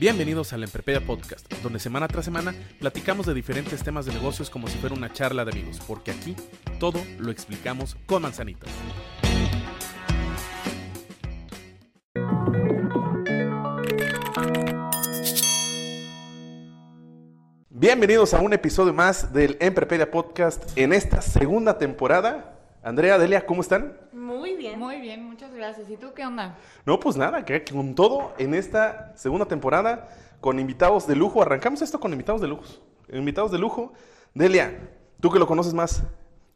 Bienvenidos al Emprepedia Podcast, donde semana tras semana platicamos de diferentes temas de negocios como si fuera una charla de amigos, porque aquí todo lo explicamos con manzanitas. Bienvenidos a un episodio más del Emprepedia Podcast en esta segunda temporada. Andrea, Delia, ¿cómo están? Muy bien. Muy bien, muchas gracias. ¿Y tú qué onda? No, pues nada, que con todo en esta segunda temporada con invitados de lujo. Arrancamos esto con invitados de lujo. Invitados de lujo. Delia, tú que lo conoces más.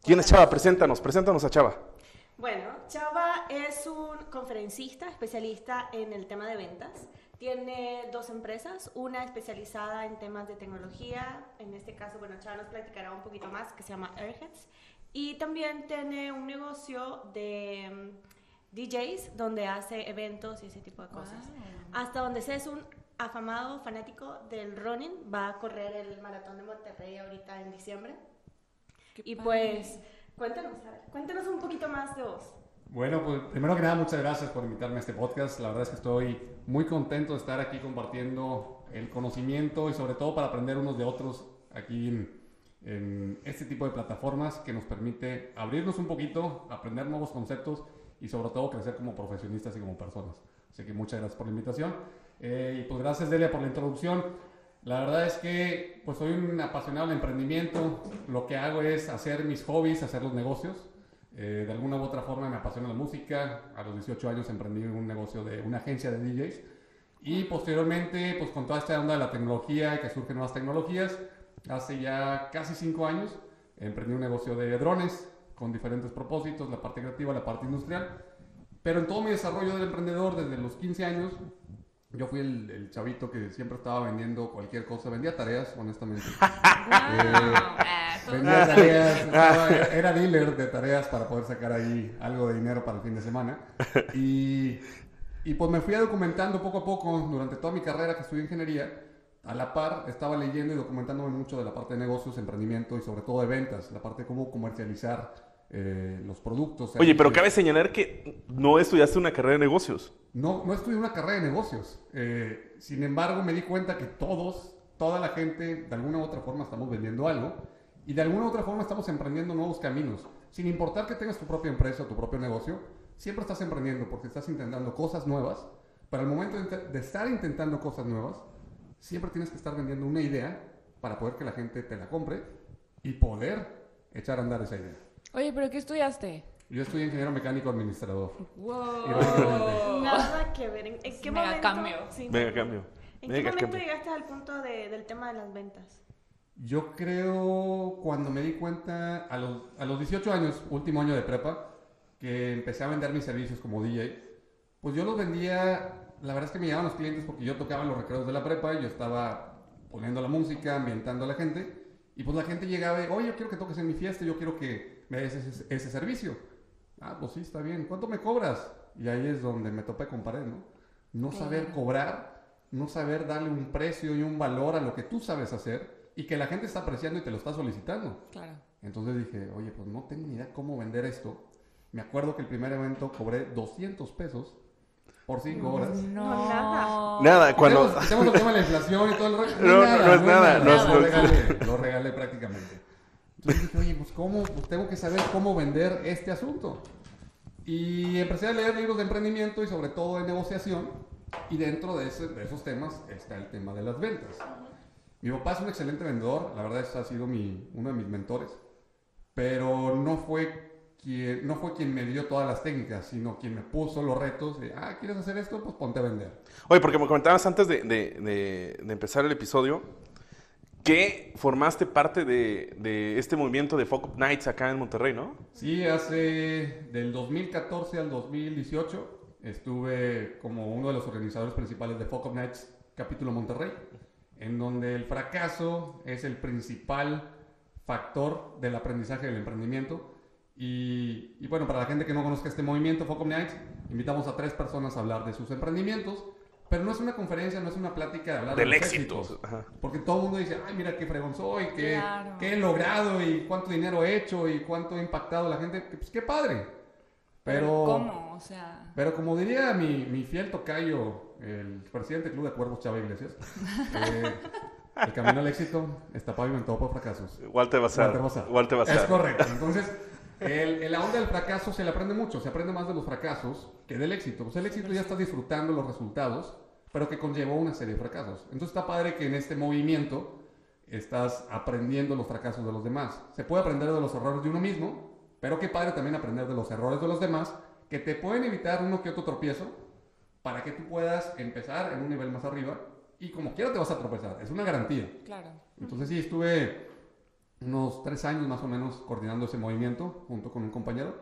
¿Quién es Chava? Preséntanos, preséntanos a Chava. Bueno, Chava es un conferencista especialista en el tema de ventas. Tiene dos empresas, una especializada en temas de tecnología, en este caso, bueno, Chava nos platicará un poquito más, que se llama Airheads, y también tiene un negocio de mm, DJs donde hace eventos y ese tipo de cosas. Hasta donde sé es un afamado fanático del running, va a correr el maratón de Monterrey ahorita en diciembre. y pues, cuéntanos, a ver, cuéntanos un poquito más de vos. Bueno, pues primero que nada, muchas gracias por invitarme a este podcast. La verdad es que estoy muy contento de estar aquí compartiendo el conocimiento y sobre todo para aprender unos de otros aquí en, en este tipo de plataformas que nos permite abrirnos un poquito, aprender nuevos conceptos y sobre todo crecer como profesionistas y como personas. Así que muchas gracias por la invitación. Eh, y pues gracias Delia por la introducción. La verdad es que pues soy un apasionado del emprendimiento. Lo que hago es hacer mis hobbies, hacer los negocios. Eh, de alguna u otra forma me apasiona la música. A los 18 años emprendí un negocio de una agencia de DJs. Y posteriormente, pues con toda esta onda de la tecnología que surgen nuevas tecnologías, hace ya casi 5 años emprendí un negocio de drones con diferentes propósitos, la parte creativa, la parte industrial. Pero en todo mi desarrollo del emprendedor, desde los 15 años, yo fui el, el chavito que siempre estaba vendiendo cualquier cosa. Vendía tareas, honestamente. Eh, vendía tareas. estaba- era dealer de tareas para poder sacar ahí algo de dinero para el fin de semana. Y, y pues me fui documentando poco a poco durante toda mi carrera que estudié ingeniería. A la par estaba leyendo y documentándome mucho de la parte de negocios, emprendimiento y sobre todo de ventas. La parte de cómo comercializar eh, los productos. Oye, pero servicios. cabe señalar que no estudiaste una carrera de negocios. No, no estudié una carrera de negocios. Eh, sin embargo, me di cuenta que todos, toda la gente, de alguna u otra forma estamos vendiendo algo y de alguna u otra forma estamos emprendiendo nuevos caminos. Sin importar que tengas tu propia empresa o tu propio negocio, siempre estás emprendiendo porque estás intentando cosas nuevas. Para el momento de estar intentando cosas nuevas, siempre tienes que estar vendiendo una idea para poder que la gente te la compre y poder echar a andar esa idea. Oye, ¿pero qué estudiaste? Yo estudié ingeniero mecánico administrador. Wow. Nada que ver. ¿En, en qué Mega momento? cambio. Sí. Mega cambio. ¿En Mega qué momento cambio. llegaste al punto de- del tema de las ventas? Yo creo cuando me di cuenta a los, a los 18 años, último año de prepa, que empecé a vender mis servicios como DJ, pues yo los vendía, la verdad es que me llamaban los clientes porque yo tocaba en los recreos de la prepa y yo estaba poniendo la música, ambientando a la gente, y pues la gente llegaba y, oye, yo quiero que toques en mi fiesta, yo quiero que me des ese, ese servicio. Ah, pues sí, está bien. ¿Cuánto me cobras? Y ahí es donde me topé con pared, ¿no? No saber cobrar, no saber darle un precio y un valor a lo que tú sabes hacer y que la gente está apreciando y te lo está solicitando. Claro. Entonces dije, oye, pues no tengo ni idea cómo vender esto. Me acuerdo que el primer evento cobré 200 pesos por 5 horas. No, nada. Nada, cuando... Quitemos el tema de la inflación y todo el rollo. No, no, no es nada, no es- Lo regalé, lo regalé prácticamente. Entonces dije, oye, pues cómo, pues tengo que saber cómo vender este asunto. Y empecé a leer libros de emprendimiento y sobre todo de negociación. Y dentro de, ese- de esos temas está el tema de las ventas. Mi papá es un excelente vendedor, la verdad es ha sido mi, uno de mis mentores, pero no fue quien, no fue quien me dio todas las técnicas, sino quien me puso los retos de, ah, ¿quieres hacer esto? Pues ponte a vender. Oye, porque me comentabas antes de, de- de- de empezar el episodio que formaste parte de, este movimiento de Folk Nights acá en Monterrey, ¿no? Sí, hace del 2014 al 2018 estuve como uno de los organizadores principales de Folk Nights capítulo Monterrey, en donde el fracaso es el principal factor del aprendizaje del emprendimiento. Y, y bueno, para la gente que no conozca este movimiento, Nights, invitamos a tres personas a hablar de sus emprendimientos, pero no es una conferencia, no es una plática de hablar Del de los éxito. éxitos. Ajá. Porque todo el mundo dice, ay, mira qué fregón soy, qué, Claro. qué he logrado y cuánto dinero he hecho y cuánto he impactado a la gente. Pues qué padre. Pero, ¿Cómo? O sea, pero como diría mi, mi fiel tocayo, el presidente del Club de Cuervos Chava Iglesias, eh, el camino al éxito está pavimentado por fracasos. Walter Bazar. Walter Bazar. Walter Bazar. Es correcto. Entonces, el, el- la onda del fracaso se le aprende mucho. Se aprende más de los fracasos que del éxito. Pues el éxito ya estás disfrutando los resultados, pero que conllevó una serie de fracasos. Entonces está padre que en este movimiento estás aprendiendo los fracasos de los demás. Se puede aprender de los errores de uno mismo, pero qué padre también aprender de los errores de los demás que te pueden evitar uno que otro tropiezo para que tú puedas empezar en un nivel más arriba y como quiera te vas a tropezar. Es una garantía. claro. Entonces sí, estuve unos tres años más o menos coordinando ese movimiento junto con un compañero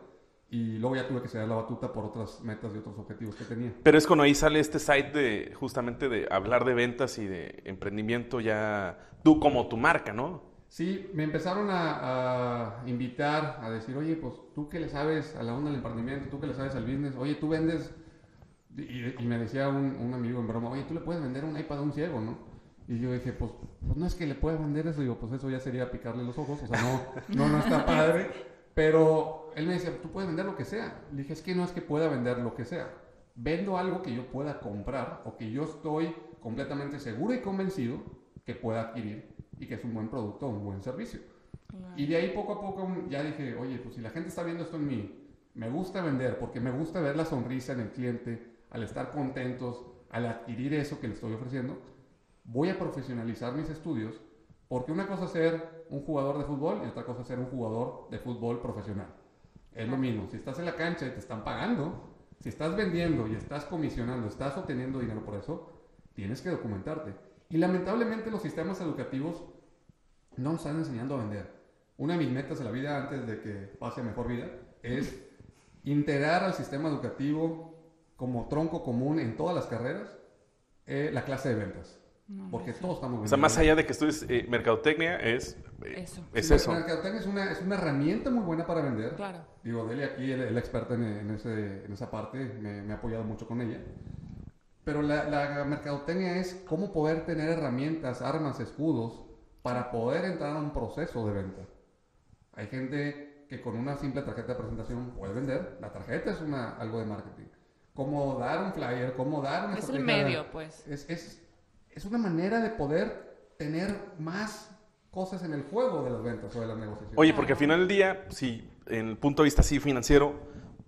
y luego ya tuve que ceder la batuta por otras metas y otros objetivos que tenía. Pero es cuando ahí sale este site de justamente de hablar de ventas y de emprendimiento ya tú como tu marca, ¿no? Sí, me empezaron a, a invitar a decir, oye, pues tú que le sabes a la onda del emprendimiento, tú que le sabes al business, oye, tú vendes, y, y me decía un, un amigo en broma, oye, tú le puedes vender un iPad a un ciego, ¿no? Y yo dije, pues, pues no es que le pueda vender eso, digo, pues eso ya sería picarle los ojos, o sea, no, no, no está padre, pero él me decía, tú puedes vender lo que sea. Le dije, es que no es que pueda vender lo que sea, vendo algo que yo pueda comprar o que yo estoy completamente seguro y convencido que pueda adquirir y que es un buen producto o un buen servicio. Y de ahí poco a poco ya dije, oye, pues si la gente está viendo esto en mí, me gusta vender porque me gusta ver la sonrisa en el cliente, al estar contentos, al adquirir eso que le estoy ofreciendo, voy a profesionalizar mis estudios porque una cosa es ser un jugador de fútbol y otra cosa es ser un jugador de fútbol profesional. Es lo mismo, si estás en la cancha y te están pagando, si estás vendiendo y estás comisionando, estás obteniendo dinero por eso, tienes que documentarte. Y lamentablemente los sistemas educativos no nos están enseñando a vender. Una de mis metas en la vida antes de que pase a mejor vida es integrar al sistema educativo como tronco común en todas las carreras eh, la clase de ventas. Porque todos estamos O sea, más allá de que estudies eh, mercadotecnia, es eh, Eso. es Sí, eso. La mercadotecnia es una, es una herramienta muy buena para vender. Claro. Digo, Delia aquí, el, el experto en, en ese- en esa parte, me, me ha apoyado mucho con ella. Pero la, la mercadotecnia es cómo poder tener herramientas, armas, escudos para poder entrar a un proceso de venta. Hay gente que con una simple tarjeta de presentación puede vender. La tarjeta es una, algo de marketing. Cómo dar un flyer, cómo dar una Es el medio, pues. es, es, es una manera de poder tener más cosas en el juego de las ventas o de las negociaciones. Oye, porque al final del día, si en el punto de vista así financiero,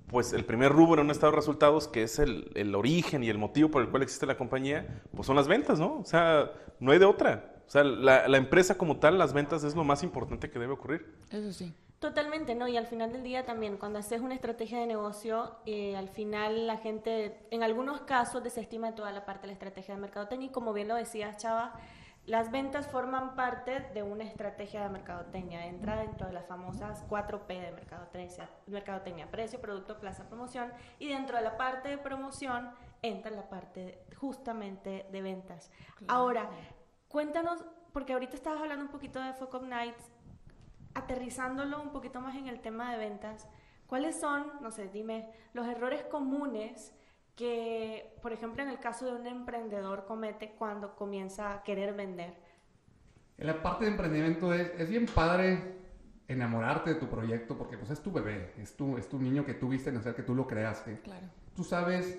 pues el primer rubro en un estado de resultados, que es el, el origen y el motivo por el cual existe la compañía, pues son las ventas, ¿no? O sea, no hay de otra. O sea, la, la empresa como tal, las ventas es lo más importante que debe ocurrir. Eso sí. Totalmente, ¿no? Y al final del día también, cuando haces una estrategia de negocio, eh, al final la gente, en algunos casos, desestima toda la parte de la estrategia de mercadotecnia. Y como bien lo decías, Chava, las ventas forman parte de una estrategia de mercadotecnia. Entra dentro de las famosas 4P de mercadotecnia, mercadotecnia precio, producto, plaza, promoción. Y dentro de la parte de promoción entra la parte justamente de ventas. Ahora, cuéntanos, porque ahorita estabas hablando un poquito de Focus Nights, aterrizándolo un poquito más en el tema de ventas, ¿cuáles son, no sé, dime, los errores comunes que, por ejemplo, en el caso de un emprendedor comete cuando comienza a querer vender? En la parte de emprendimiento es, es bien padre enamorarte de tu proyecto porque pues es tu bebé, es tu, es tu niño que tú viste nacer, que tú lo creaste. Claro. Tú sabes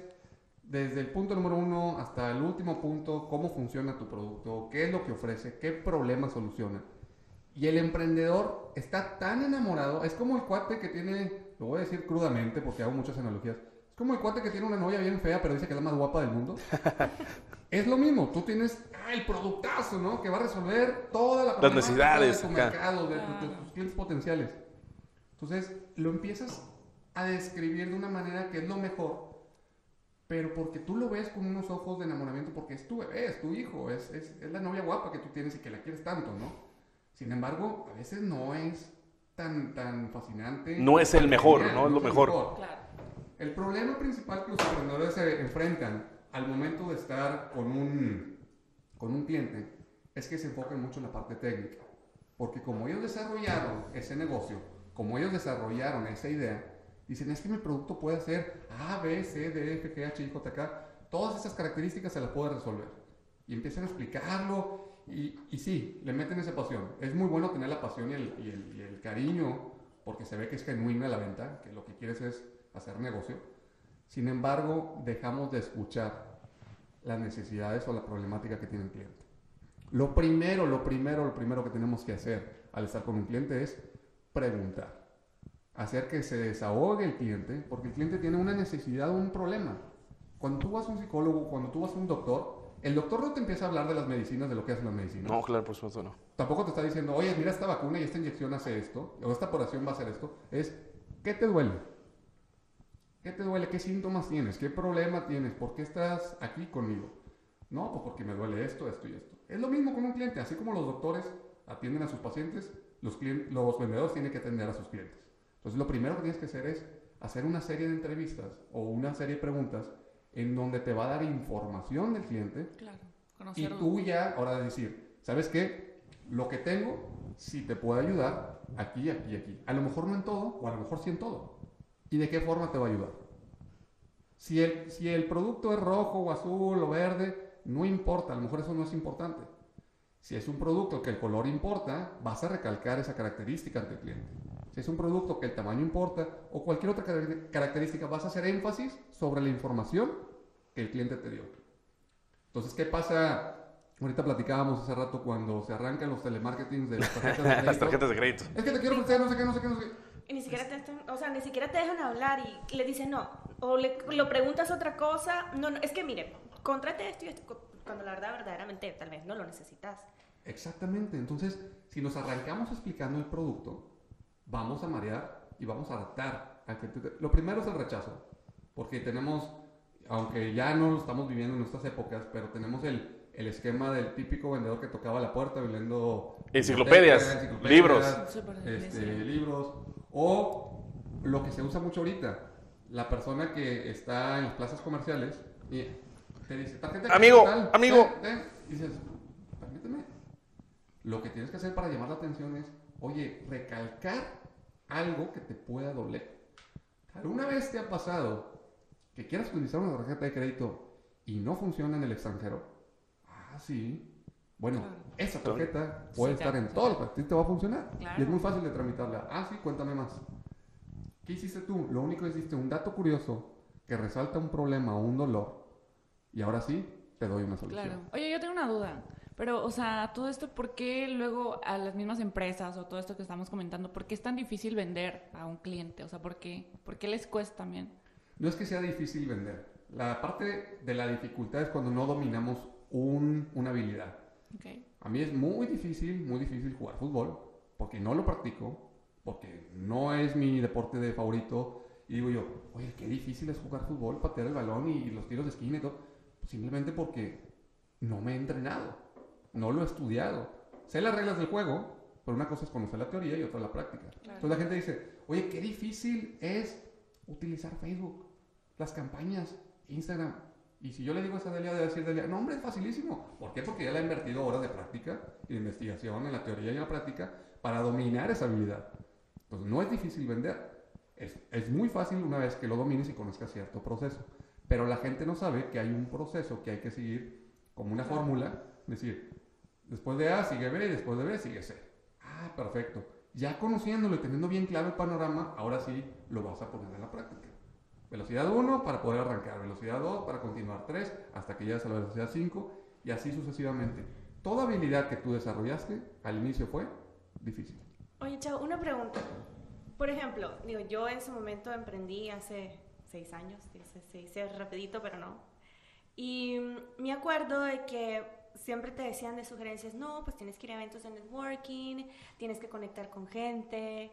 desde el punto número uno hasta el último punto cómo funciona tu producto, qué es lo que ofrece, qué problema soluciona. Y el emprendedor está tan enamorado, es como el cuate que tiene, lo voy a decir crudamente porque hago muchas analogías, es como el cuate que tiene una novia bien fea pero dice que es la más guapa del mundo. es lo mismo, tú tienes ah, el productazo, ¿no? Que va a resolver toda la problemática necesidades, de tu acá. mercado, de, de tus clientes potenciales. Entonces lo empiezas a describir de una manera que es lo mejor pero porque tú lo ves con unos ojos de enamoramiento, porque es tu bebé, es tu hijo, es, es, es la novia guapa que tú tienes y que la quieres tanto, ¿no? Sin embargo, a veces no es tan, tan fascinante. No es el mejor, Genial, no es lo mejor. Claro. El problema principal que los emprendedores se enfrentan al momento de estar con un, con un cliente es que se enfocan mucho en la parte técnica. Porque como ellos desarrollaron ese negocio, como ellos desarrollaron esa idea, dicen, es que mi producto puede hacer A, B, C, D, F, G, H, I, J, K. Todas esas características se las puede resolver. Y empiezan a explicarlo y, y sí, le meten esa pasión. Es muy bueno tener la pasión y el, y el- cariño porque se ve que es genuina la venta, que lo que quieres es hacer negocio. Sin embargo, dejamos de escuchar las necesidades o la problemática que tiene el cliente. Lo primero, lo primero, lo primero que tenemos que hacer al estar con un cliente es preguntar. Hacer que se desahogue el cliente, porque el cliente tiene una necesidad o un problema. Cuando tú vas a un psicólogo, cuando tú vas a un doctor, el doctor no te empieza a hablar de las medicinas, de lo que hacen las medicinas. No, claro, por supuesto no. Tampoco te está diciendo, oye, mira esta vacuna y esta inyección hace esto, o esta operación va a hacer esto. Es, ¿qué te duele? ¿Qué te duele? ¿Qué síntomas tienes? ¿Qué problema tienes? ¿Por qué estás aquí conmigo? No, pues porque me duele esto, esto y esto. Es lo mismo con un cliente, así como los doctores atienden a sus pacientes, los, clien- los vendedores tienen que atender a sus clientes. Entonces, lo primero que tienes que hacer es hacer una serie de entrevistas o una serie de preguntas en donde te va a dar información del cliente Claro. y tú ya, ahora decir, ¿sabes qué? Lo que tengo, si te puede ayudar, aquí, aquí, aquí. A lo mejor no en todo, o a lo mejor sí en todo. ¿Y de qué forma te va a ayudar? Si el, si el producto es rojo o azul o verde, no importa, a lo mejor eso no es importante. Si es un producto que el color importa, vas a recalcar esa característica ante el cliente. Si es un producto que el tamaño importa o cualquier otra car- característica, vas a hacer énfasis sobre la información que el cliente te dio. Entonces, ¿qué pasa? Ahorita platicábamos hace rato cuando se arrancan los telemarketings de las tarjetas de Las crédito. tarjetas de crédito. Es que te quiero ofrecer no sé qué, no sé qué, no sé qué. Y ni siquiera te, o sea, ni siquiera te dejan hablar y le dicen no. O le, lo preguntas otra cosa. No, no, es que mire, contrate esto y esto. cu- Cuando la verdad, verdaderamente, tal vez no lo necesitas. Exactamente. Entonces, si nos arrancamos explicando el producto, vamos a marear y vamos a adaptar. al que te- Lo primero es el rechazo, porque tenemos, aunque ya no lo estamos viviendo en estas épocas, pero tenemos el, el esquema del típico vendedor que tocaba la puerta vendiendo Enciclopedias, enciclopedias, libros. Este, libros, o lo que se usa mucho ahorita, la persona que está en las plazas comerciales y te dice, tarjeta Amigo, tal, amigo. ten, ten", y dices, permíteme. Lo que tienes que hacer para llamar la atención es, oye, recalcar algo que te pueda doler. ¿Alguna vez te ha pasado que quieras utilizar una tarjeta de crédito y no funciona en el extranjero? Ah, sí. Bueno, Claro. esa tarjeta puede Sí, estar en todo el país, te va a funcionar. Claro. Y es muy fácil de tramitarla. Ah, sí, cuéntame más. ¿Qué hiciste tú? Lo único que hiciste un dato curioso que resalta un problema o un dolor. Y ahora sí, te doy una solución. Claro. Oye, yo tengo una duda. Pero, o sea, todo esto, ¿por qué luego a las mismas empresas o todo esto que estamos comentando, por qué es tan difícil vender a un cliente? O sea, ¿por qué? ¿Por qué les cuesta también? No es que sea difícil vender. La parte de la dificultad es cuando no dominamos un- una habilidad. Ok. A mí es muy difícil, muy difícil jugar fútbol, porque no lo practico, porque no es mi deporte de favorito. Y digo yo, oye, qué difícil es jugar fútbol, patear el balón y, los tiros de esquina y todo. Simplemente porque no me he entrenado, no lo he estudiado. Sé las reglas del juego, pero una cosa es conocer la teoría y otra la práctica. Entonces la gente dice, oye, qué difícil es utilizar Facebook, las campañas, Instagram. Y si yo le digo a esa Delia, de decir Delia, no, hombre, es facilísimo. ¿Por qué? Porque ya le ha invertido horas de práctica y de investigación en la teoría y en la práctica para dominar esa habilidad. Entonces, no es difícil vender. Es, es muy fácil una vez que lo domines y conozcas cierto proceso. Pero la gente no sabe que hay un proceso que hay que seguir como una fórmula. Es decir, después de A sigue B y después de B sigue C. Ah, perfecto. Ya conociéndolo y teniendo bien claro el panorama, ahora sí lo vas a poner en la práctica. Velocidad 1 para poder arrancar, velocidad 2 para continuar 3 hasta que llegas a la velocidad 5 y así sucesivamente. Toda habilidad que tú desarrollaste al inicio fue difícil. Oye, Chao, una pregunta. Por ejemplo, digo, yo en su momento emprendí hace seis años, se dice rapidito, pero no. Y mm, me acuerdo de que siempre te decían de sugerencias, no, pues tienes que ir a eventos de networking, tienes que conectar con gente.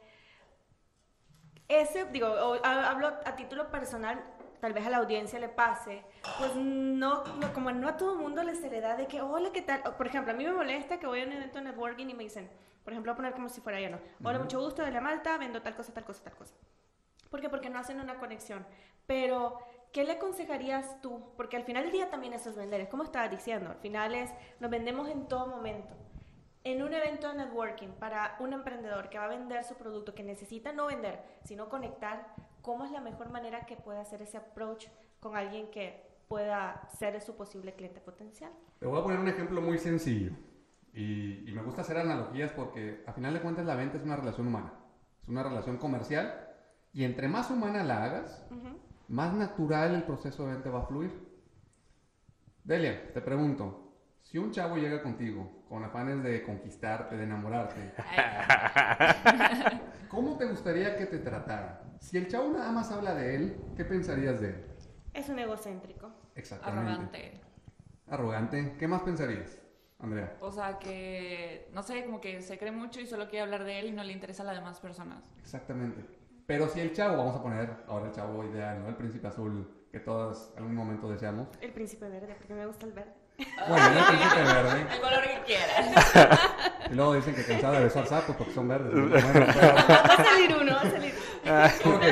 Ese, digo, o- ha- hablo a título personal, tal vez a la audiencia le pase, pues no, no- como no a todo mundo les se le da de que, hola, ¿qué tal? O, Por ejemplo, a mí me molesta que voy a un evento de networking y me dicen, por ejemplo, voy a poner como si fuera yo, ¿no? Hola, mucho gusto, de la Malta, vendo tal cosa, tal cosa, tal cosa. ¿Por qué? Porque no hacen una conexión. Pero, ¿qué le aconsejarías tú? Porque al final del día también eso es vender, es como estaba diciendo, al final es, nos vendemos en todo momento. En un evento de networking para un emprendedor que va a vender su producto, que necesita no vender, sino conectar, ¿cómo es la mejor manera que puede hacer ese approach con alguien que pueda ser su posible cliente potencial? Te voy a poner un ejemplo muy sencillo. Y, y me gusta hacer analogías porque a final de cuentas la venta es una relación humana. Es una relación comercial. Y entre más humana la hagas, Ujú. Más natural el proceso de venta va a fluir. Delia, te pregunto, si un chavo llega contigo con afanes de conquistarte, de enamorarte, ¿cómo te gustaría que te tratara? Si el chavo nada más habla de él, ¿qué pensarías de él? Es un egocéntrico. Exactamente. Arrogante. Arrogante. ¿Qué más pensarías, Andrea? O sea, que, no sé, como que se cree mucho y solo quiere hablar de él y no le interesa a las demás personas. Exactamente. Pero si el chavo, vamos a poner ahora el chavo ideal, ¿no? El príncipe azul que todos en algún momento deseamos. El príncipe verde, porque me gusta el verde. Bueno, el príncipe verde. El color que quieras. Y luego dicen que cansada de besar sapos porque son verdes. Bueno, pero- Va a salir uno, va a salir. Ok.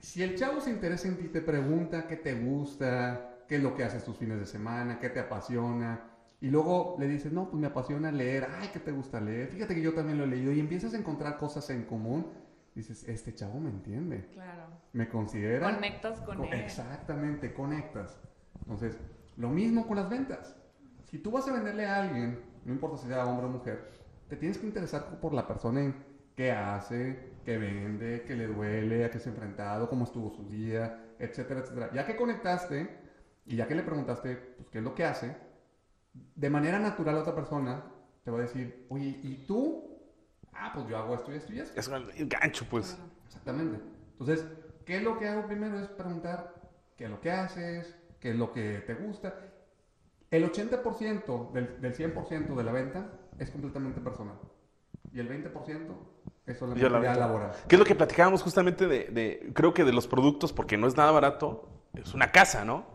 Si el chavo se interesa en ti, te pregunta qué te gusta, qué es lo que haces tus fines de semana, qué te apasiona, y luego le dices, no, pues me apasiona leer, ay, ¿qué te gusta leer? Fíjate que yo también lo he leído, y empiezas a encontrar cosas en común, dices, este chavo me entiende, Claro. me considera... Conectas con Co- él. Exactamente, conectas. Entonces, lo mismo con las ventas. Si tú vas a venderle a alguien, no importa si sea hombre o mujer, te tienes que interesar por la persona en qué hace, qué vende, qué le duele, a qué se ha enfrentado, cómo estuvo su día, etcétera, etcétera. Ya que conectaste y ya que le preguntaste pues, qué es lo que hace, de manera natural la otra persona te va a decir, oye, ¿y tú? Ah, pues yo hago esto y esto y esto. Es un gancho, pues. Exactamente. Entonces, ¿qué es lo que hago primero? Es preguntar qué es lo que haces, qué es lo que te gusta. El 80% del, del 100% de la venta es completamente personal. Y el 20% es solamente la ya laboral. ¿Qué es lo que platicábamos justamente de, de- creo que de los productos, porque no es nada barato, es una casa, ¿no?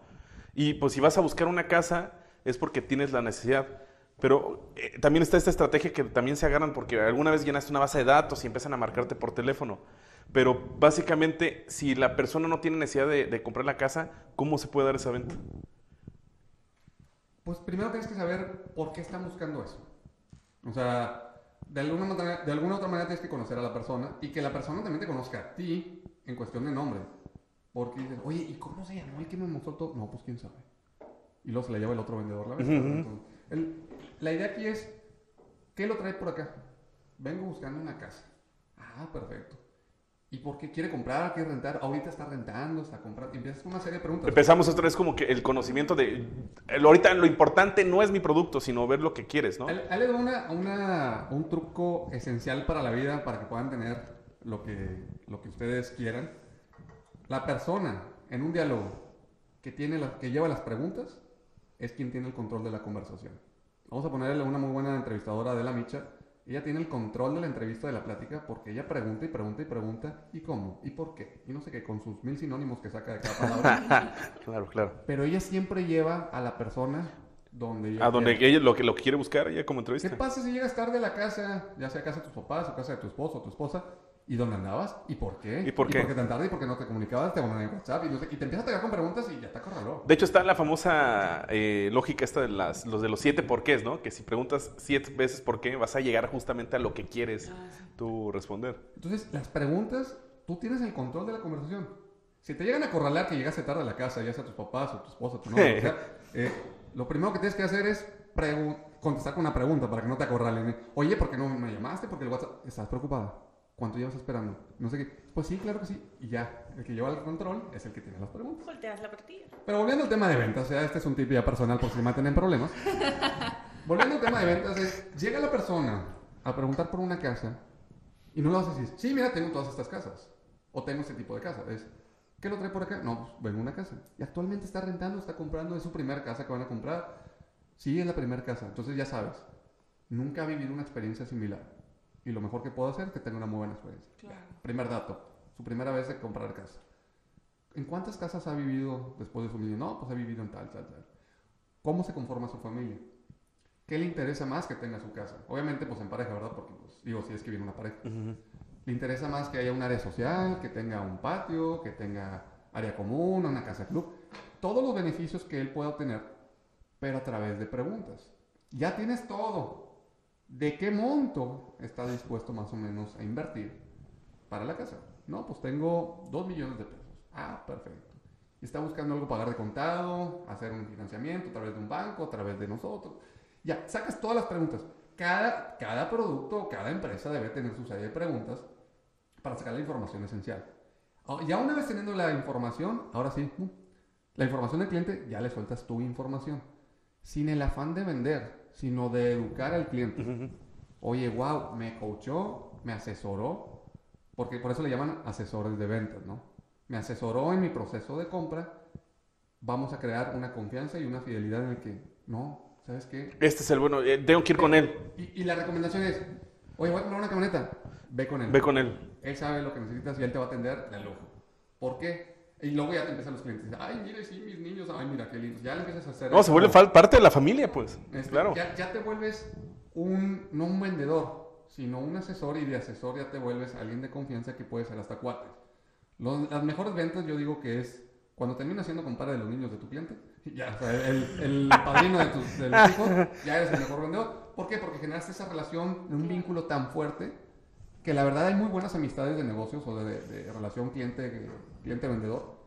Y pues si vas a buscar una casa es porque tienes la necesidad. Pero eh, también está esta estrategia que también se agarran porque alguna vez llenaste una base de datos y empiezan a marcarte por teléfono. Pero básicamente, si la persona no tiene necesidad de, de comprar la casa, ¿cómo se puede dar esa venta? Pues primero tienes que saber por qué están buscando eso. O sea, de alguna, manera, de alguna otra manera tienes que conocer a la persona y que la persona también te conozca a ti en cuestión de nombre. Porque dices, oye, ¿y cómo se llamó el que me mostró todo? No, pues quién sabe. Y luego se la lleva el otro vendedor la vez. Ujú, ujú. Entonces, el- la idea aquí es, ¿qué lo trae por acá? Vengo buscando una casa. Ah, perfecto. ¿Y por qué quiere comprar? ¿Quiere rentar? Ahorita está rentando, está comprando. Empiezas con una serie de preguntas. Empezamos otra vez como que el conocimiento de... el- ahorita lo importante no es mi producto, sino ver lo que quieres, ¿no? Doy una, una- un truco esencial para la vida, para que puedan tener lo que, lo que ustedes quieran. La persona en un diálogo que, tiene la- que lleva las preguntas es quien tiene el control de la conversación. Vamos a ponerle una muy buena entrevistadora de la Micha. Ella tiene el control de la entrevista, de la plática, porque ella pregunta y pregunta y pregunta. ¿Y cómo? ¿Y por qué? Y no sé qué, con sus mil sinónimos que saca de cada palabra. Claro, claro. Pero ella siempre lleva a la persona donde ella A donde quiere. ella lo que, lo que quiere buscar, ella como ¿Qué entrevista. pasa si llegas tarde a la casa, ya sea casa de tus papás o casa de tu esposo o tu esposa? ¿Y dónde andabas? ¿Y por qué? ¿Y por qué? ¿Y por qué tan tarde? ¿Y por qué no te comunicabas? Te mandaban en WhatsApp y, no sé- y te empiezas a pegar con preguntas y ya te acorraló. De hecho, está la famosa eh, lógica esta de las, los de los siete porqués, ¿no? Que si preguntas siete veces por qué, vas a llegar justamente a lo que quieres tú responder. Entonces, las preguntas, tú tienes el control de la conversación. Si te llegan a acorralar que llegaste tarde a la casa, ya sea tus papás o tu esposa, tu novia, o sea, eh, lo primero que tienes que hacer es contestar con una pregunta para que no te acorralen. Oye, ¿por qué no me llamaste? Porque el WhatsApp... ¿Estás preocupada? ¿Cuánto llevas esperando? No sé qué. Pues sí, claro que sí. Y ya, el que lleva el control es el que tiene las preguntas. Volteas la partida. Pero volviendo al tema de ventas, o sea, este es un tip ya personal por si se meten en problemas. volviendo al tema de ventas, es, llega la persona a preguntar por una casa y no le vas a decir, sí, mira, tengo todas estas casas. O tengo este tipo de casa. Es, ¿qué lo trae por acá? No, pues vengo a una casa. Y actualmente está rentando, está comprando, es su primera casa que van a comprar. Sí, es la primera casa. Entonces ya sabes, nunca ha vivido una experiencia similar. Y lo mejor que puedo hacer es que tenga una muy buena experiencia. Claro. Primer dato, su primera vez de comprar casa. ¿en cuántas casas ha vivido después de su niño? No, pues ha vivido en tal, tal, tal. ¿Cómo se conforma su familia? ¿Qué le interesa más que tenga su casa? Obviamente, pues en pareja, ¿verdad? Porque, pues, digo, si es que viene una pareja. Le interesa más que haya un área social, que tenga un patio, que tenga área común, una casa club. Todos los beneficios que él pueda obtener, pero a través de preguntas. Ya tienes todo. ¿De qué monto está dispuesto más o menos a invertir para la casa? No, pues tengo 2 millones de pesos. Ah, perfecto. Está buscando algo pagar de contado, hacer un financiamiento a través de un banco, a través de nosotros. Ya, sacas todas las preguntas. Cada, cada producto, cada empresa debe tener su serie de preguntas para sacar la información esencial. Ah, Ya una vez teniendo la información, ahora sí, la información del cliente, ya le sueltas tu información. Sin el afán de vender, sino de educar al cliente. Oye, wow, me coachó, me asesoró, porque por eso le llaman asesores de ventas, ¿no? Me asesoró en mi proceso de compra, vamos a crear una confianza y una fidelidad en el que, no, ¿sabes qué? Este es el bueno, eh, tengo que ir con él. Y, y la recomendación es, oye, voy a comprar una camioneta, ve con él. Ve con él. Él sabe lo que necesitas y él te va a atender de lujo. ¿Por qué? Y luego ya te empiezan los clientes. Ay, mire, sí, mis niños, ay, mira, qué lindos. Ya le empiezas a hacer. No, se vuelve parte de la familia, pues. este, Claro. Ya, ya te vuelves un, no un vendedor, sino un asesor y de asesor ya te vuelves alguien de confianza que puede ser hasta cuates. Los- las mejores ventas yo digo que es cuando terminas siendo compadre de los niños de tu cliente, ya, o sea, el, el padrino de tus, de los hijos, ya eres el mejor vendedor. ¿Por qué? Porque generaste esa relación, un vínculo tan fuerte que la verdad hay muy buenas amistades de negocios o de, de- de relación cliente, cliente-vendedor,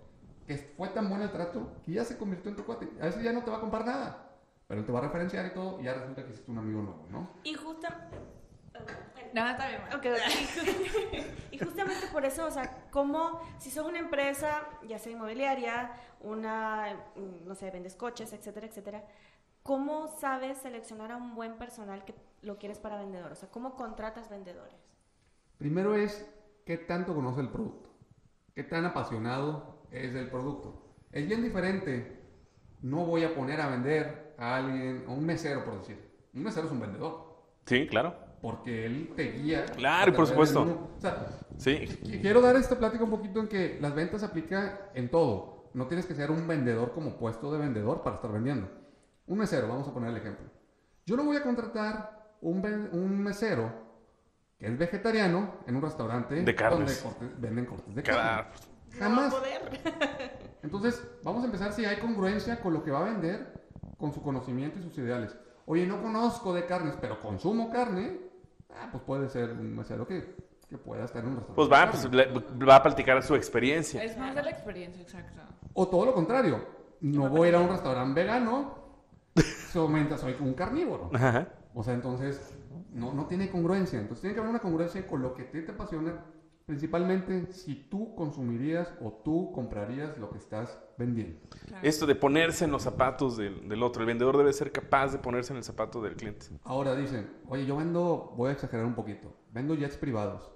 que fue tan bueno el trato que ya se convirtió en tu cuate. A veces ya no te va a comprar nada, pero él te va a referenciar y todo, y ya resulta que hiciste un amigo nuevo, ¿no? Y justo... No, está bien. bueno. Ok, ok. y justamente por eso, o sea, como si son una empresa, ya sea inmobiliaria, una, no sé, vendes coches, etcétera, etcétera, ¿cómo sabes seleccionar a un buen personal que lo quieres para vendedor? O sea, ¿cómo contratas vendedores? Primero es qué tanto conoce el producto, qué tan apasionado es del producto. Es bien diferente. No voy a poner a vender a alguien, a un mesero, por decir. Un mesero es un vendedor, Sí, claro. porque él te guía. Claro, por supuesto. O sea, Sí. Qu- Quiero dar esta plática un poquito en que las ventas aplica en todo. No tienes que ser un vendedor como puesto de vendedor para estar vendiendo. Un mesero, vamos a poner el ejemplo. Yo no voy a contratar un, un mesero que es vegetariano en un restaurante De carnes. donde cortes- venden cortes de Cada- carne. Jamás. No va a poder. Entonces, vamos a empezar si hay congruencia con lo que va a vender, con su conocimiento y sus ideales. Oye, no conozco de carnes, pero consumo carne. Ah, pues puede ser un mesero que, que pueda estar en un restaurante. Pues va, pues, le- va a platicar su experiencia. Es más de la experiencia, exacto. O todo lo contrario. No voy a ir a un restaurante vegano, solamente soy un carnívoro. Ajá. O sea, entonces no, no tiene congruencia. Entonces tiene que haber una congruencia con lo que te, te apasiona, principalmente si tú consumirías o tú comprarías lo que estás vendiendo. Esto de ponerse en los zapatos del, del otro. El vendedor debe ser capaz de ponerse en el zapato del cliente. Ahora dicen, oye, yo vendo, voy a exagerar un poquito, vendo jets privados.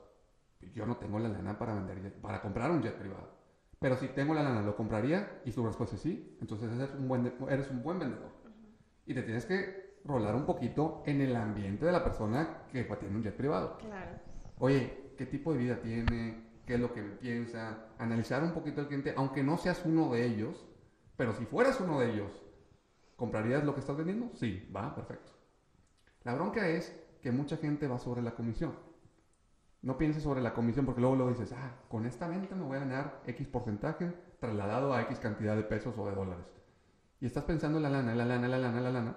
Yo no tengo la lana para vender para comprar un jet privado. Pero si tengo la lana, ¿lo compraría? Y su respuesta es sí. Entonces eres un buen, eres un buen vendedor. Y te tienes que rolar un poquito en el ambiente de la persona que tiene un jet privado. Claro. Oye, ¿qué tipo de vida tiene? ¿Qué es lo que piensa? Analizar un poquito al cliente, aunque no seas uno de ellos. Pero si fueras uno de ellos, ¿comprarías lo que estás vendiendo? Sí, va, perfecto. La bronca es que mucha gente va sobre la comisión. No pienses sobre la comisión porque luego lo dices, ah, con esta venta me voy a ganar X porcentaje trasladado a X cantidad de pesos o de dólares. Y estás pensando en la lana, la lana, la lana, la lana.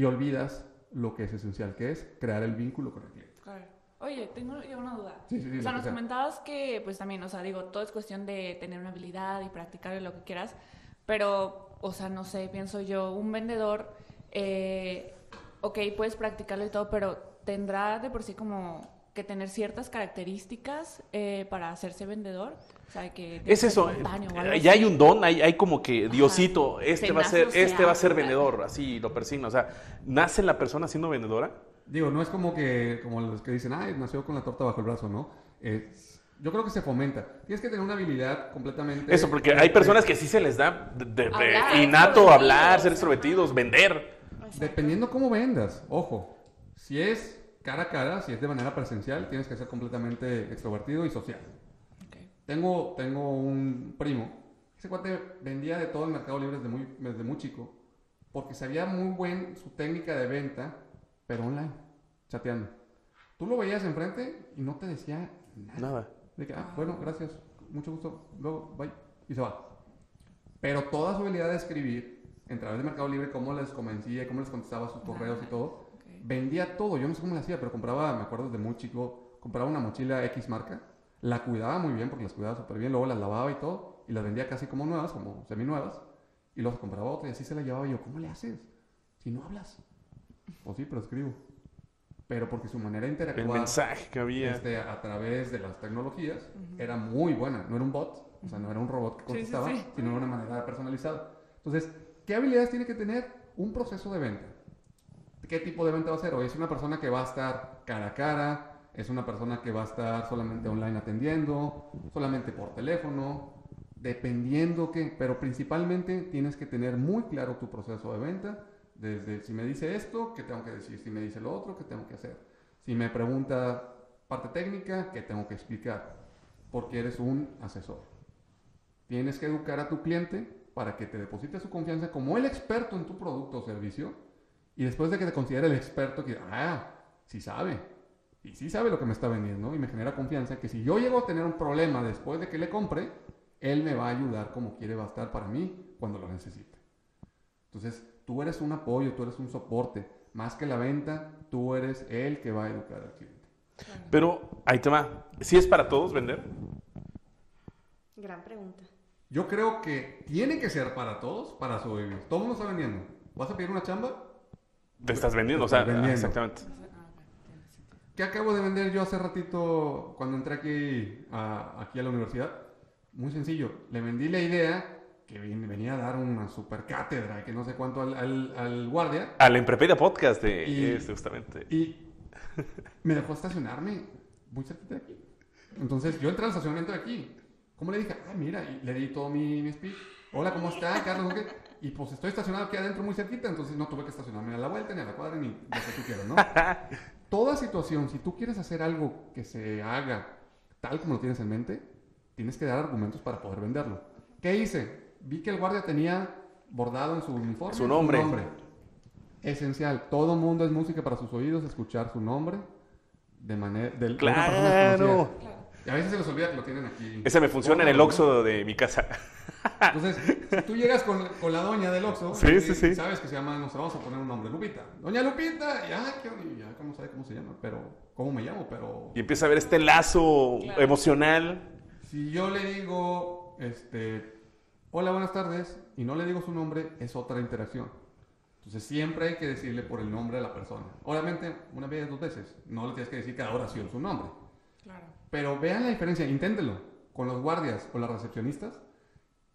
Y olvidas lo que es esencial, que es crear el vínculo con el cliente. Claro. Oye, tengo yo una duda. Sí, sí, sí, o sea, nos sea. comentabas que, pues también, o sea, digo, todo es cuestión de tener una habilidad y practicar y lo que quieras, pero, o sea, no sé, pienso yo, un vendedor, eh, ok, puedes practicarlo y todo, pero tendrá de por sí como que tener ciertas características eh, para hacerse vendedor. O sea, que Es eso. eh, Ya hay un don, hay, hay como que Diosito, este Se va a ser, este va a ser vendedor, así lo persigna. O sea, ¿nace la persona siendo vendedora? Digo, no es como que, como los que dicen, ay, nació con la torta bajo el brazo, ¿no? Es- yo creo que se fomenta. Tienes que tener una habilidad completamente... Eso, porque hay personas que sí se les da de, de- de Hablar, innato hablar, ser extrovertidos, vender. Dependiendo cómo vendas, ojo. Si es cara a cara, si es de manera presencial, tienes que ser completamente extrovertido y social. Tengo, tengo un primo. Ese cuate vendía de todo en Mercado Libre desde muy, desde muy chico. Porque sabía muy buen su técnica de venta, pero online, chateando. Tú lo veías enfrente y no te decía nada. Nada. De que, ah, bueno, gracias, mucho gusto, luego, bye, y se va. Pero toda su habilidad de escribir, en través de Mercado Libre, cómo les convencía, cómo les contestaba sus correos y todo. Vendía todo. Yo no sé cómo lo hacía, pero compraba, me acuerdo desde muy chico, compraba una mochila X marca, la cuidaba muy bien porque las cuidaba súper bien, luego las lavaba y todo, y las vendía casi como nuevas, como semi-nuevas, y luego compraba otra y así se la llevaba y yo, ¿cómo le haces? Si no hablas. Pues sí, pero escribo. Pero porque su manera de interactuar El mensaje que había. este, a través de las tecnologías era muy buena. No era un bot, o sea, no era un robot que Sí, sí, contestaba, sí. sino era una manera personalizada. Entonces, ¿qué habilidades tiene que tener un proceso de venta? ¿Qué tipo de venta va a ser? Es una persona que va a estar cara a cara, es una persona que va a estar solamente online atendiendo, solamente por teléfono, dependiendo qué, pero principalmente tienes que tener muy claro tu proceso de venta, desde si me dice esto, ¿qué tengo que decir? Si me dice lo otro, ¿qué tengo que hacer? Si me pregunta parte técnica, ¿qué tengo que explicar? Porque eres un asesor. Tienes que educar a tu cliente para que te deposite su confianza como el experto en tu producto o servicio y después de que te considere el experto, que, ah, sí sabe. Y sí sabe lo que me está vendiendo y me genera confianza que si yo llego a tener un problema después de que le compre, él me va a ayudar como quiere va a estar para mí cuando lo necesite. Entonces, tú eres un apoyo, tú eres un soporte. Más que la venta, tú eres el que va a educar al cliente. Pero ahí te va. ¿Sí es para todos vender? Gran pregunta. Yo creo que tiene que ser para todos, para sobrevivir. Todo el mundo está vendiendo. ¿Vas a pedir una chamba? Te estás vendiendo, o sea, vendiendo. exactamente. ¿Qué acabo de vender yo hace ratito cuando entré aquí a, aquí a la universidad? Muy sencillo. Le vendí la idea que ven- venía a dar una super cátedra, que no sé cuánto al, al- al guardia, Al Emprepedia Podcast de Y- este, justamente. y me dejó estacionarme muy cerca de aquí. Entonces yo entré al estacionamiento de aquí. ¿Cómo le dije? Ah, mira, y le di todo mi, mi speech. Hola, ¿cómo está, Carlos? ¿Qué? Y pues estoy estacionado aquí adentro muy cerquita, entonces no tuve que estacionarme a la vuelta ni a la cuadra ni lo que tú quieras, ¿no? Toda situación, si tú quieres hacer algo que se haga tal como lo tienes en mente, tienes que dar argumentos para poder venderlo. ¿Qué hice? Vi que el guardia tenía bordado en su uniforme Su nombre. Esencial. Todo mundo es música para sus oídos, escuchar su nombre de manera. Claro. A veces se les olvida que lo tienen aquí. Ese me funciona en el. Oxxo de mi casa. Entonces, si tú llegas con, con la doña del Oxxo, Sí, y- sí, sí. y sabes que se llama, no sé, vamos a poner un nombre, Lupita. Doña Lupita, y ah, qué y ya, ¿cómo sabe cómo se llama? Pero, ¿cómo me llamo? Pero, Y empieza a ver este lazo Claro. emocional. si yo le digo, este, hola, buenas tardes, y no le digo su nombre, es otra interacción. Entonces, siempre hay que decirle por el nombre de la persona. Obviamente, una vez, dos veces. No le tienes que decir cada oración su nombre. Claro. Pero vean la diferencia, inténtenlo. Con los guardias o las recepcionistas,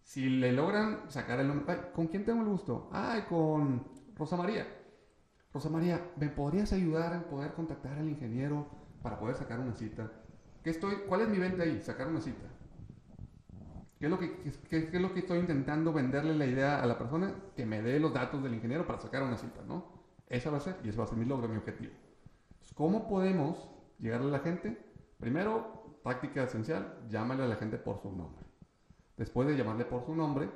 si le logran sacar el nombre, "Ay, ¿con quién tengo el gusto? Ay, con Rosa María. Rosa María, ¿me podrías ayudar en poder contactar al ingeniero para poder sacar una cita? ¿Qué estoy, ¿Cuál es mi venta ahí? Sacar una cita. ¿Qué es, lo que, qué- es lo que estoy intentando venderle la idea a la persona? Que me dé los datos del ingeniero para sacar una cita, ¿no? Esa va a ser, y ese va a ser mi logro, mi objetivo. ¿Cómo podemos llegarle a la gente? Primero, táctica esencial, llámale a la gente por su nombre. Después de llamarle por su nombre,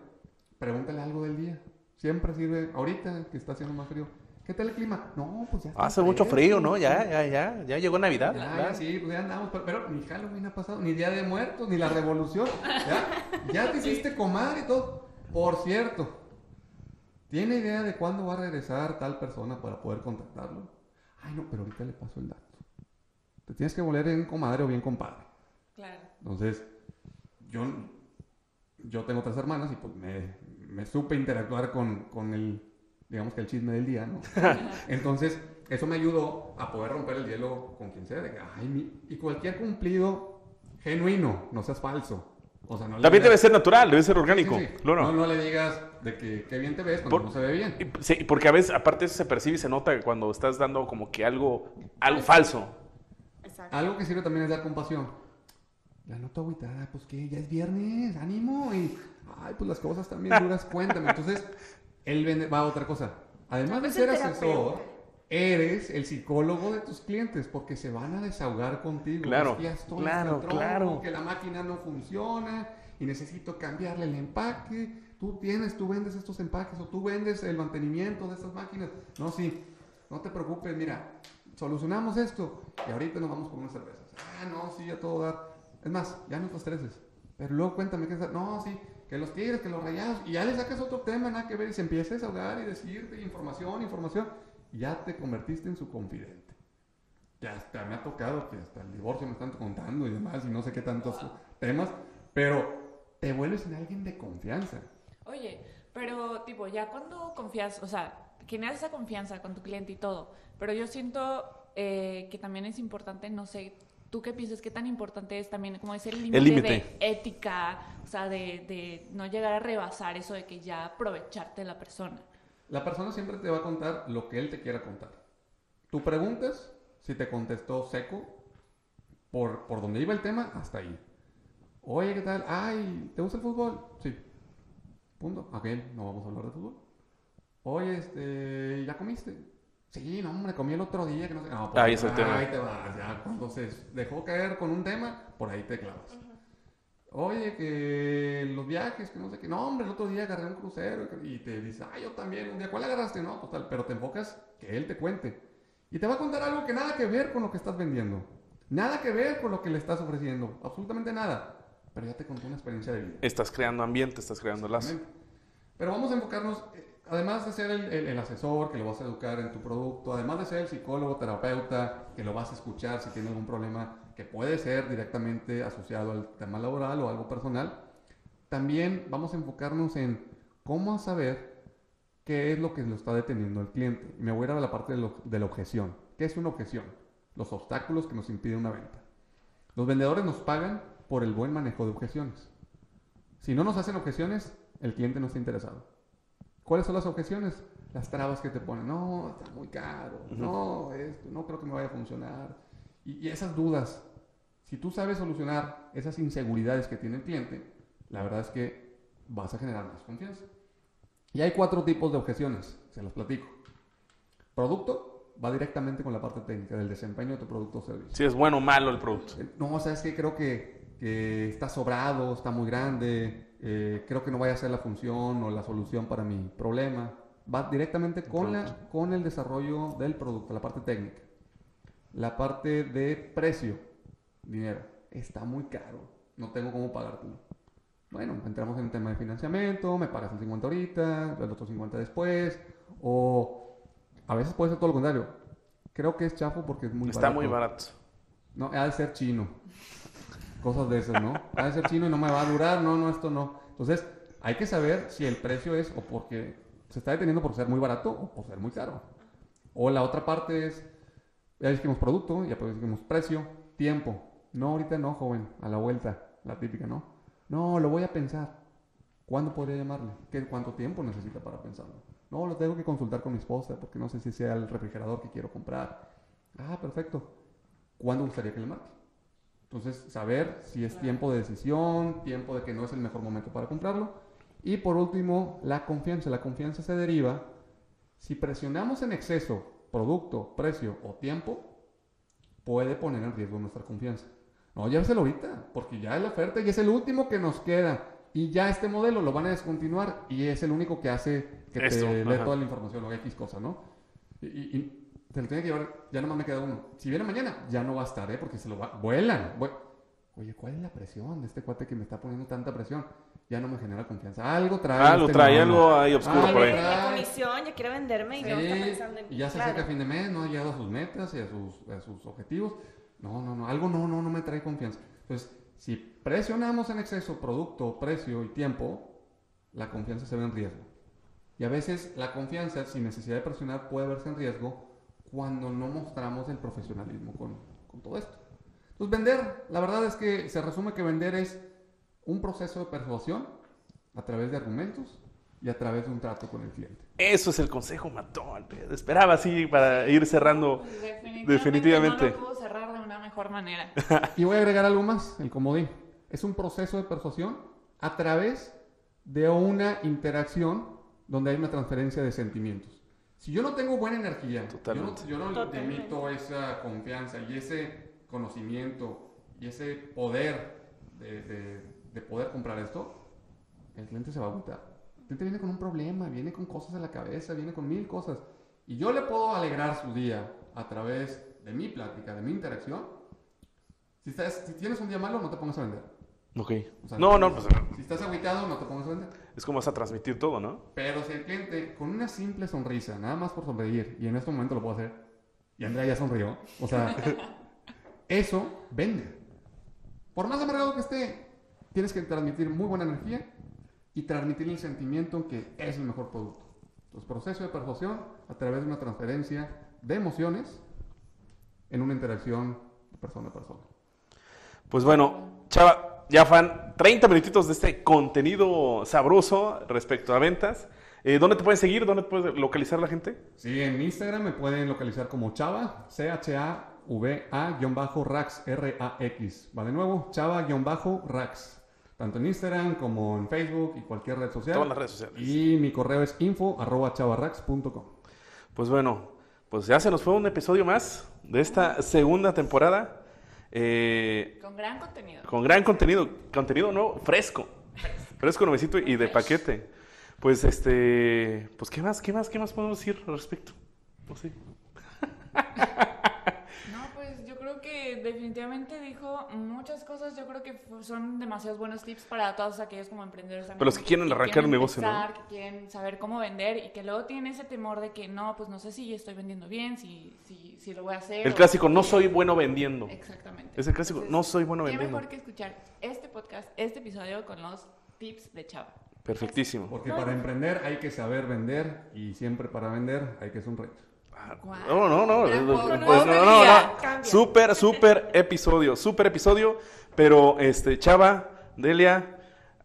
pregúntale algo del día. Siempre sirve, ahorita que está haciendo más frío. ¿Qué tal el clima? No, pues ya está Hace mucho frío. ¿no? Ya, ya, ya. Ya llegó Navidad. Ya, ya, sí, pues ya andamos, pero, pero ni Halloween ha pasado, ni Día de Muertos, ni la Revolución. Ya, ya te hiciste comadre y todo. Por cierto, ¿tiene idea de cuándo va a regresar tal persona para poder contactarlo? Ay, no, pero ahorita le paso el dato. Te tienes que volver bien comadre o bien compadre. Claro. Entonces, yo, yo tengo tres hermanas y pues me, me supe interactuar con, con el, digamos que el chisme del día, ¿no? Entonces, eso me ayudó a poder romper el hielo con quien sea. De que, ay, mi- y cualquier cumplido genuino, no seas falso. O sea, no le También digas- debe ser natural, debe ser orgánico. Sí, sí, sí. Claro. No, no le digas de que qué bien te ves cuando Por- no se ve bien. Y- Sí, porque a veces, aparte eso se percibe y se nota cuando estás dando como que algo, algo falso. Exacto. Algo que sirve también es dar compasión. La noto agüitada, pues que ya es viernes, ánimo. Y, ay, pues las cosas también duras, cuéntame. Entonces, él vende, va a otra cosa. Además de ser asesor, eres el psicólogo de tus clientes porque se van a desahogar contigo. Claro, Es que ya estoy claro, tronco, claro. Que la máquina no funciona y necesito cambiarle el empaque. Tú tienes, tú vendes estos empaques o tú vendes el mantenimiento de estas máquinas. No, sí, no te preocupes, mira, solucionamos esto y ahorita nos vamos por unas cervezas. Ah, no, sí, a todo dar. Es más, ya no te estreses. Pero luego cuéntame qué. No, sí, que los tigres, que los rayados. Y ya le sacas otro tema, nada que ver. Y se empieza a desahogar y decirte información, información. Ya te convertiste en su confidente. Ya hasta me ha tocado que hasta el divorcio me están contando y demás. Y no sé qué tantos temas. Pero te vuelves en alguien de confianza. Oye, pero tipo, ya cuando confías, o sea, generas esa confianza con tu cliente y todo, pero yo siento eh, que también es importante, no sé, tú qué piensas, qué tan importante es también como ese límite límite. de ética, o sea, de, de no llegar a rebasar eso de que ya aprovecharte de la persona. La persona siempre te va a contar lo que él te quiera contar. Tú preguntas si te contestó seco por, por donde iba el tema, hasta ahí. Oye, ¿qué tal? Ay, ¿te gusta el fútbol? Sí. Punto. Ok, no vamos a hablar de fútbol. Oye, este, ¿ya comiste? Sí, no, hombre, comí el otro día que no sé. No, pues, Ahí es el tema. Ahí te vas, ya. Cuando se dejó caer con un tema, por ahí te clavas. Oye, que los viajes, que no sé qué. No, hombre, el otro día agarré un crucero y te dice, ah, yo también un día. ¿Cuál agarraste? No, total. Pero te enfocas que él te cuente. Y te va a contar algo que nada que ver con lo que estás vendiendo. Nada que ver con lo que le estás ofreciendo. Absolutamente nada. Pero ya te contó una experiencia de vida. Estás creando ambiente, estás creando lazo. Pero vamos a enfocarnos, eh, además de ser el, el- el asesor que lo vas a educar en tu producto, además de ser el psicólogo, terapeuta que lo vas a escuchar si tiene algún problema que puede ser directamente asociado al tema laboral o algo personal, también vamos a enfocarnos en cómo saber qué es lo que lo está deteniendo al cliente. Me voy a ir a la parte de, de la objeción. ¿Qué es una objeción? Los obstáculos que nos impiden una venta. Los vendedores nos pagan por el buen manejo de objeciones. Si no nos hacen objeciones, el cliente no está interesado. ¿Cuáles son las objeciones? Las trabas que te ponen. No, está muy caro. No, esto, no creo que me vaya a funcionar. Y, y esas dudas, si tú sabes solucionar esas inseguridades que tiene el cliente, la verdad es que vas a generar más confianza. Y hay cuatro tipos de objeciones, se los platico. Producto va directamente con la parte técnica del desempeño de tu producto o servicio. Si es bueno o malo el producto. Eh, No, sabes que creo que, que está sobrado, está muy grande, eh, creo que no vaya a ser la función o la solución para mi problema. Va directamente con, la, con el desarrollo del producto, la parte técnica. La parte de precio, dinero, está muy caro, no tengo cómo pagártelo. Bueno, entramos en el tema de financiamiento, me pagas el 50 ahorita, el otro 50 después, o a veces puede ser todo lo contrario. Creo que es chafo porque es muy Está barato. muy barato. No, ha de ser chino. Cosas de esas, ¿no? Ha de ser chino y no me va a durar, no, no, esto no. Entonces, hay que saber si el precio es o porque se está deteniendo por ser muy barato o por ser muy caro. O la otra parte es, ya dijimos producto, ya pues dijimos precio, tiempo. No, ahorita no, joven, a la vuelta, la típica, ¿no? No, lo voy a pensar. ¿Cuándo podría llamarle? ¿Qué, ¿Cuánto tiempo necesita para pensarlo? No, lo tengo que consultar con mi esposa porque no sé si sea el refrigerador que quiero comprar. Ah, perfecto. ¿Cuándo gustaría que le marque? Entonces, saber si es tiempo de decisión, tiempo de que no es el mejor momento para comprarlo. Y por último, la confianza. La confianza se deriva si presionamos en exceso producto, precio o tiempo, puede poner en riesgo nuestra confianza. No, lléveselo ahorita, porque ya es la oferta y es el último que nos queda. Y ya este modelo lo van a descontinuar y es el único que hace que Esto, te dé toda la información o X cosa, ¿no? Y- y te lo tiene que llevar, ya nomás me queda uno. Si viene mañana, ya no va a estar, ¿eh? Porque se lo va, vuelan. vue- Oye, ¿cuál es la presión de este cuate que me está poniendo tanta presión? Ya no me genera confianza. Algo trae. Ah, lo este trae algo ahí oscuro Algo por ahí. La trae. comisión, ya quiere venderme y no está Sí, pensando en mí. y ya se Claro. acerca fin de mes, no ha llegado a sus metas y a sus, a sus objetivos. No, no, no, algo no, no, no me trae confianza. Entonces, si presionamos en exceso producto, precio y tiempo, la confianza se ve en riesgo. Y a veces la confianza, sin necesidad de presionar, puede verse en riesgo cuando no mostramos el profesionalismo con, con todo esto. Entonces, vender, la verdad es que se resume que vender es un proceso de persuasión a través de argumentos y a través de un trato con el cliente. Eso es el consejo matón. Esperaba así para ir cerrando. Definitivamente, Definitivamente. no lo pudo cerrar de una mejor manera. Y voy a agregar algo más, el comodín. Es un proceso de persuasión a través de una interacción donde hay una transferencia de sentimientos. Si yo no tengo buena energía, Totalmente. yo no, yo no emito esa confianza y ese conocimiento y ese poder de, de- de poder comprar esto, el cliente se va a agüitar. El cliente viene con un problema, viene con cosas en la cabeza, viene con mil cosas. Y yo le puedo alegrar su día a través de mi plática, de mi interacción. Si, estás, si tienes un día malo, no te pongas a vender. Ok. O sea, No, no, pues Si estás agüitado, no te pongas a vender. Es como vas a transmitir todo, ¿no? Pero si el cliente con una simple sonrisa, nada más por sonreír, y en este momento lo puedo hacer, y Andrea ya sonrió, o sea, eso vende. Por más amargado que esté, tienes que transmitir muy buena energía y transmitir el sentimiento que es el mejor producto. Entonces, proceso de persuasión a través de una transferencia de emociones en una interacción de persona a persona. Pues bueno, Chava, ya fan, 30 minutitos de este contenido sabroso respecto a ventas. Eh, ¿Dónde te pueden seguir? ¿Dónde te puede localizar la gente? Sí, en Instagram me pueden localizar como Chava, C-H-A-V-A-Rax, R-A-X. Va de nuevo, Chava-Rax. Tanto en Instagram como en Facebook y cualquier red social. Todas las redes sociales. Y mi correo es info arroba chavarrax.com. Pues bueno, pues ya se nos fue un episodio más de esta segunda temporada. Eh, Con gran contenido. con gran contenido, contenido nuevo, fresco. Fresco, nuevecito y de paquete. Pues este, pues qué más, qué más, qué más podemos decir al respecto. No sé. No, yo creo que definitivamente dijo muchas cosas. Yo creo que son demasiados buenos tips para todos aquellos como emprendedores. también los que quieren arrancar un negocio, ¿no? empezar, Que quieren saber cómo vender y que luego tienen ese temor de que no, pues no sé si estoy vendiendo bien, si, si, si lo voy a hacer. El o- clásico, no soy bueno vendiendo. Exactamente. Es el clásico, no soy bueno qué vendiendo. mejor que escuchar este podcast, este episodio con los tips de Chava. Perfectísimo. Porque para emprender hay que saber vender y siempre para vender hay que sonreír. No, no, no. Pues, pues, no no, no, diría. no. Súper, súper episodio. Súper episodio. Pero, este, Chava, Delia,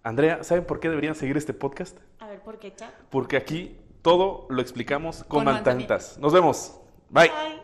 Andrea, ¿saben por qué deberían seguir este podcast? A ver, ¿por qué, Cha? Porque aquí todo lo explicamos con, Con manzanitas. Nos vemos. Bye. Bye.